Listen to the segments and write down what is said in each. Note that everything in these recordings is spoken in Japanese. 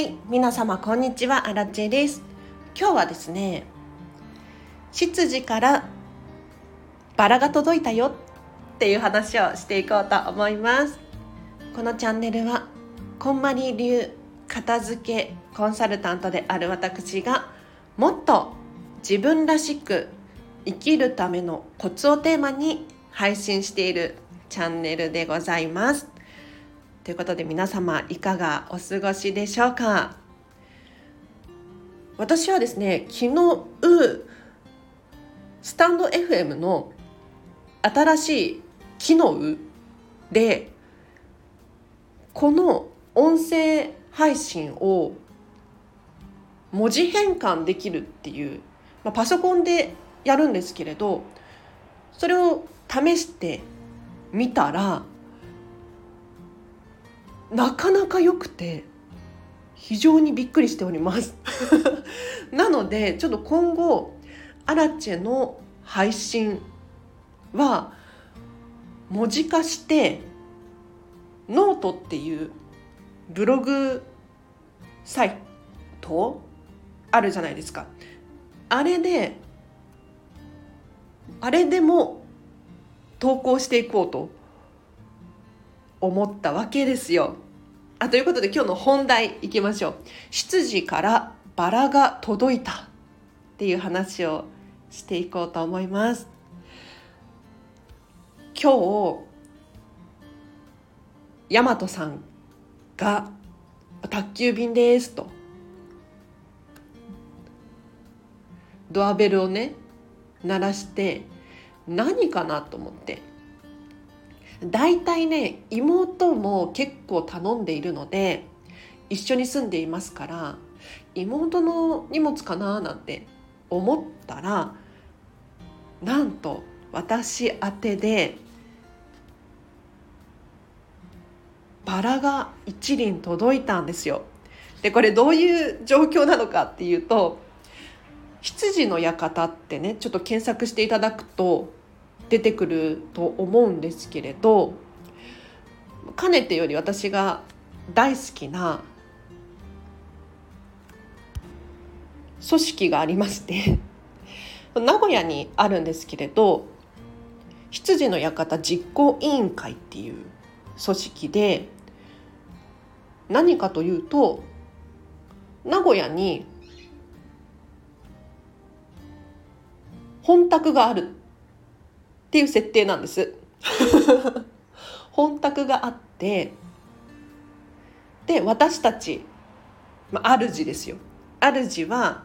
はい皆様こんにちは。アラチェです。今日はですね執事からバラが届いたよっていう話をしていこうと思います。このチャンネルはこんまり流片付けコンサルタントである私がもっと自分らしく生きるためのコツをテーマに配信しているチャンネルでございます。ということで皆様いかがお過ごしでしょうか？私はですね昨日スタンド FM の新しい機能でこの音声配信を文字変換できるっていう、まあ、パソコンでやるんですけれどそれを試してみたらなかなか良くて非常にびっくりしております。なのでちょっと今後アラチェの配信は文字化してノートっていうブログサイトあるじゃないですか。あれであれでも投稿していこうと思ったわけですよ。あということで今日の本題いきましょう。執事からバラが届いたっていう話をしていこうと思います。今日大和さんが宅急便ですとドアベルをね鳴らして何かなと思って大体ね妹も結構頼んでいるので一緒に住んでいますから妹の荷物かななんて思ったらなんと私宛てでバラが一輪届いたんですよ。でこれどういう状況なのかっていうと羊の館ってねちょっと検索していただくと出てくると思うんですけれどかねてより私が大好きな組織がありまして名古屋にあるんですけれど羊の館実行委員会っていう組織で何かというと名古屋に本宅があるっていう設定なんです。本宅があってで私たち、まあ、主ですよ。主は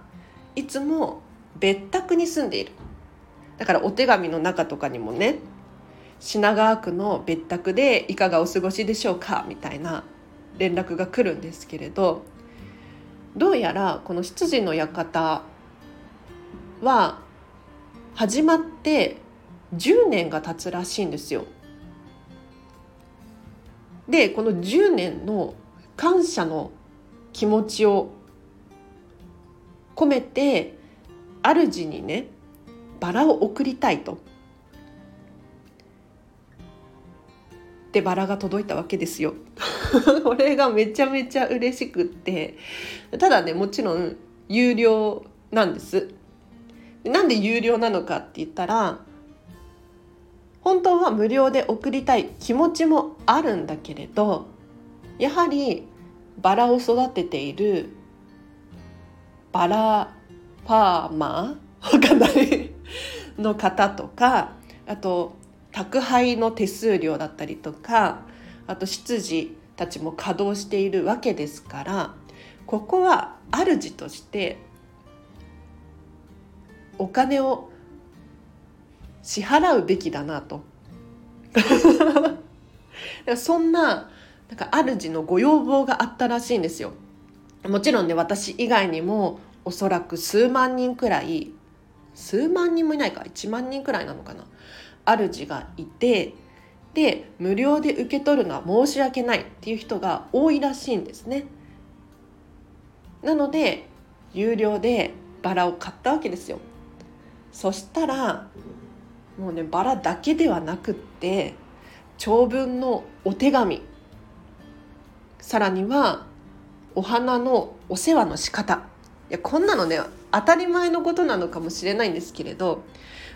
いつも別宅に住んでいる。だからお手紙の中とかにもね品川区の別宅でいかがお過ごしでしょうかみたいな連絡が来るんですけれどどうやらこの執事の館は始まって10年が経つらしいんですよ。でこの10年の感謝の気持ちを込めて主にねバラを贈りたいと。でバラが届いたわけですよ。これがめちゃめちゃ嬉しくってただねもちろん有料なんです。なんで有料なのかって言ったら本当は無料で送りたい気持ちもあるんだけれどやはりバラを育てているバラパーマー わかんないの方とかあと宅配の手数料だったりとかあと執事たちも稼働しているわけですからここは主としてお金を支払うべきだなと。そんななんか主のご要望があったらしいんですよ。もちろんね私以外にもおそらく数万人くらい数万人もいないか1万人くらいなのかな。主がいてで無料で受け取るのは申し訳ないっていう人が多いらしいんですね。なので有料でバラを買ったわけですよ。そしたらもうねバラだけではなくって長文のお手紙。さらにはお花のお世話の仕方。いやこんなのね当たり前のことなのかもしれないんですけれど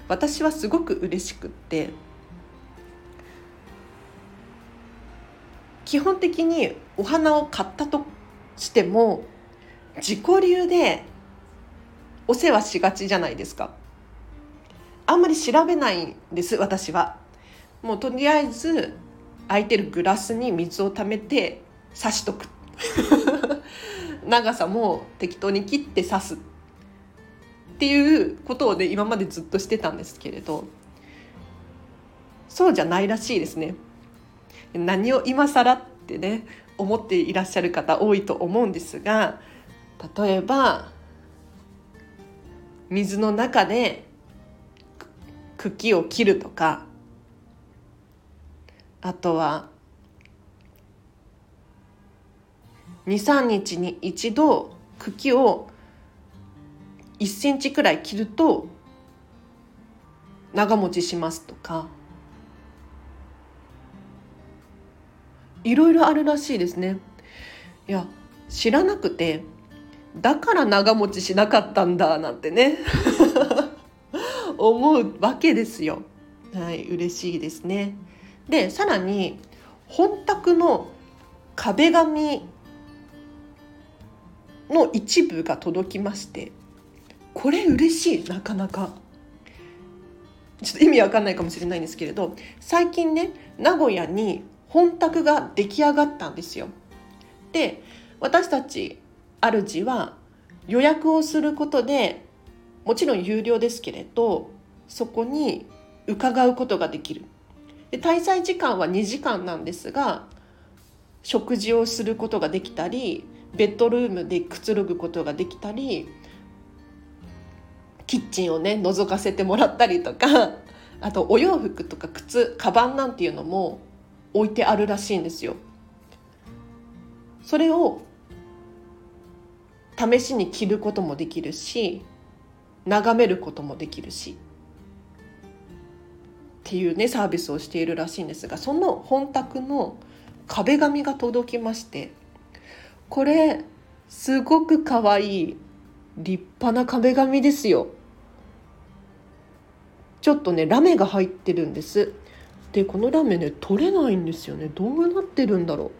私はすごく嬉しくって基本的にお花を買ったとしても自己流でお世話しがちじゃないですか。あんまり調べないんです私は。もうとりあえず空いてるグラスに水をためて刺しとく。長さも適当に切って刺す。っていうことをね今までずっとしてたんですけれど。そうじゃないらしいですね。何を今更ってね思っていらっしゃる方多いと思うんですが例えば水の中で茎を切るとか。あとは23日に一度茎を1センチくらい切ると長持ちしますとか。いろいろあるらしいですね。いや知らなくてだから長持ちしなかったんだなんてね。思うわけですよ。はい嬉しいですね。でさらに本宅の壁紙の一部が届きましてこれ嬉しいなかなかちょっと意味わかんないかもしれないんですけれど最近ね名古屋に本宅が出来上がったんですよ。で私たち主は予約をすることでもちろん有料ですけれどそこに伺うことができるで滞在時間は2時間なんですが食事をすることができたりベッドルームでくつろぐことができたりキッチンをね覗かせてもらったりとかあとお洋服とか靴カバンなんていうのも置いてあるらしいんですよ。それを試しに着ることもできるし眺めることもできるし。っていうねサービスをしているらしいんですがその本宅の壁紙が届きましてこれすごくかわいい立派な壁紙ですよ。ちょっとねラメが入ってるんです。でこのラメね取れないんですよね。どうなってるんだろ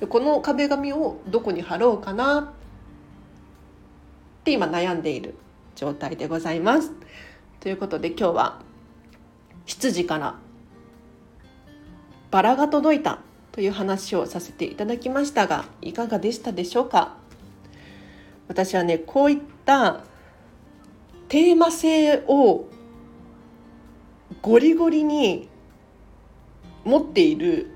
う。この壁紙をどこに貼ろうかなって今悩んでいる。状態でございます。ということで今日は羊からバラが届いたという話をさせていただきましたがいかがでしたでしょうか？私はねこういったテーマ性をゴリゴリに持っている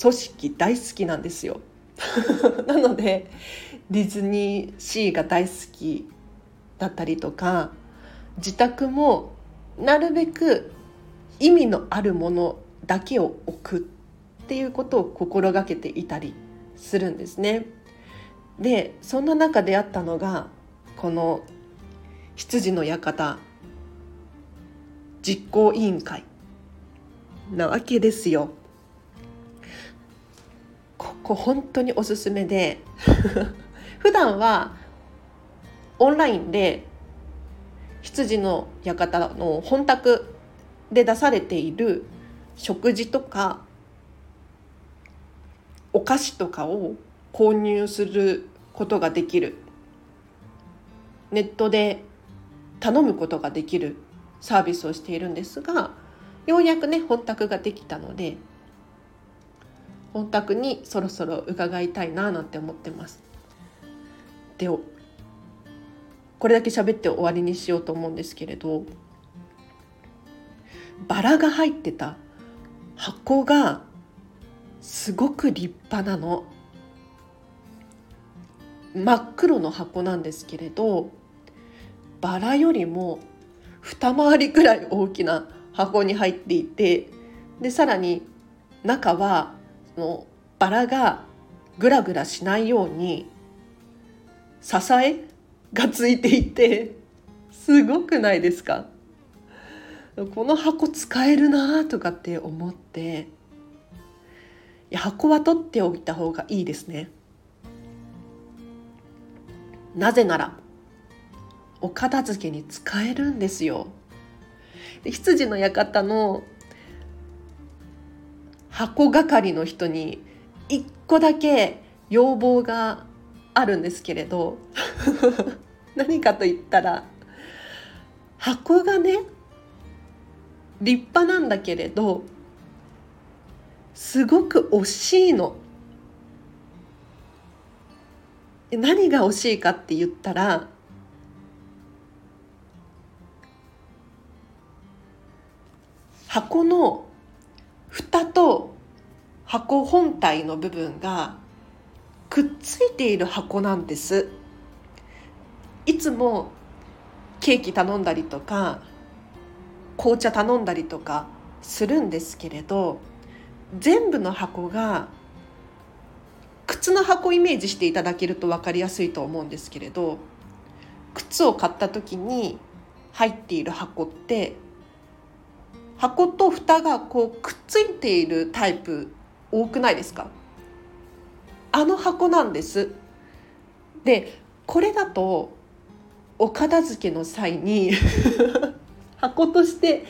組織大好きなんですよ。なのでディズニーシーが大好きだったりとか自宅もなるべく意味のあるものだけを置くっていうことを心がけていたりするんですね。でそんな中であったのがこの羊の館実行委員会なわけですよ。ここ本当におすすめで 普段はオンラインで羊の館の本宅で出されている食事とかお菓子とかを購入することができるネットで頼むことができるサービスをしているんですがようやくね本宅ができたので本宅にそろそろ伺いたいななんて思ってます。でこれだけ喋って終わりにしようと思うんですけれどバラが入ってた箱がすごく立派なの。真っ黒の箱なんですけれどバラよりも二回りくらい大きな箱に入っていてでさらに中はそのバラがグラグラしないように支えがついていてすごくないですか？この箱使えるなとかって思っていや箱は取っておいた方がいいですね。なぜならお片付けに使えるんですよ。羊の館の箱係の人に一個だけ要望があるんですけれど 何かと言ったら箱がね立派なんだけれどすごく惜しいの。何が惜しいかって言ったら箱の蓋と箱本体の部分がくっついている箱なんです。いつもケーキ頼んだりとか紅茶頼んだりとかするんですけれど全部の箱が靴の箱イメージしていただけると分かりやすいと思うんですけれど靴を買った時に入っている箱って箱と蓋がこうくっついているタイプ多くないですか？あの箱なんです。でこれだとお片付けの際に 箱として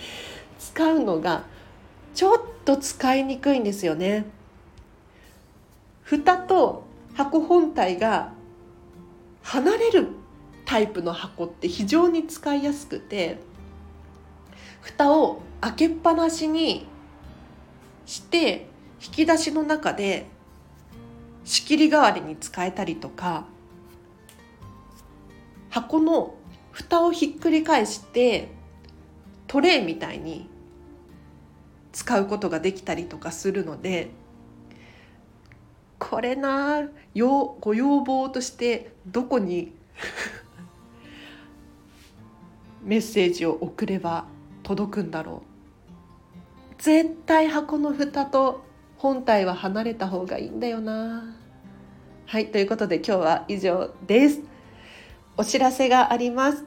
使うのがちょっと使いにくいんですよね。蓋と箱本体が離れるタイプの箱って非常に使いやすくて蓋を開けっぱなしにして引き出しの中で仕切り代わりに使えたりとか箱の蓋をひっくり返してトレイみたいに使うことができたりとかするのでこれなよご要望としてどこに メッセージを送れば届くんだろう。絶対箱の蓋と本体は離れた方がいいんだよな。はいということで今日は以上です。お知らせがあります。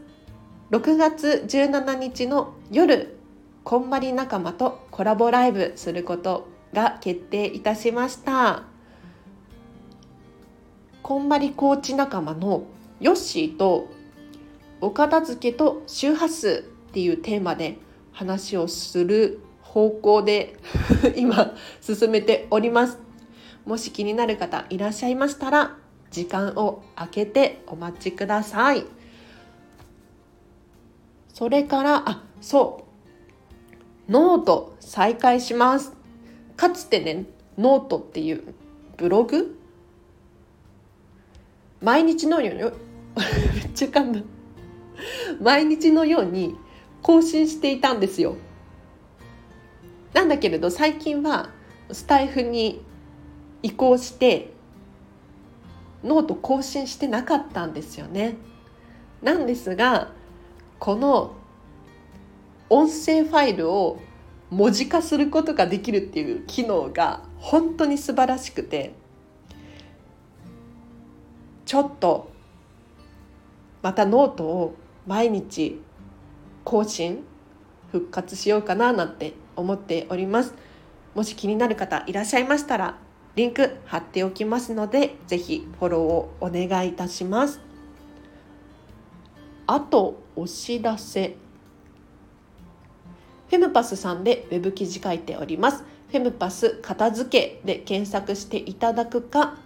6月17日の夜こんまり仲間とコラボライブすることが決定いたしました。こんまりコーチ仲間のヨッシーとお片付けと周波数っていうテーマで話をする方向で 今進めております。もし気になる方いらっしゃいましたら時間を空けてお待ちください。それからあそう。ノート再開します。かつてねノートっていうブログ？毎日のように めっちゃ噛んだ毎日のように更新していたんですよ。なんだけれど最近はスタエフに移行してノート更新してなかったんですよね。なんですがこの音声ファイルを文字化することができるっていう機能が本当に素晴らしくてちょっとまたノートを毎日更新復活しようかななんて思っておりますもし気になる方いらっしゃいましたらリンク貼っておきますのでぜひフォローをお願いいたしますあとお知らせフェムパスさんでウェブ記事書いておりますフェムパス片付けで検索していただくか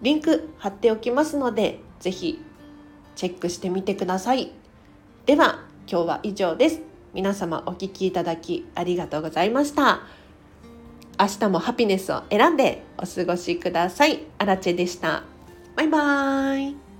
リンク貼っておきますのでぜひチェックしてみてくださいでは今日は以上です。皆様お聴きいただきありがとうございました。明日もハピネスを選んでお過ごしください。アラチェでした。バイバーイ。